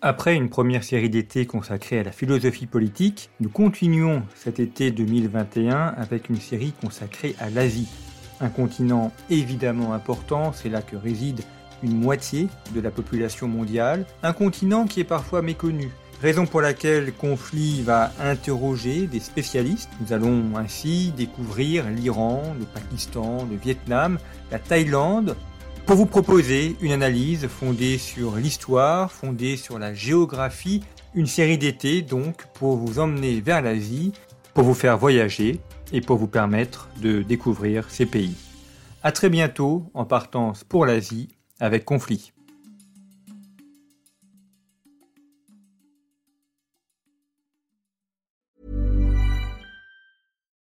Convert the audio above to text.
Après une première série d'été consacrée à la philosophie politique, nous continuons cet été 2021 avec une série consacrée à l'Asie. Un continent évidemment important, c'est là que réside une moitié de la population mondiale, un continent qui est parfois méconnu. Raison pour laquelle Conflit va interroger des spécialistes. Nous allons ainsi découvrir l'Iran, le Pakistan, le Vietnam, la Thaïlande, pour vous proposer une analyse fondée sur l'histoire, fondée sur la géographie, une série d'été donc pour vous emmener vers l'Asie, pour vous faire voyager et pour vous permettre de découvrir ces pays. À très bientôt en partance pour l'Asie avec Conflit.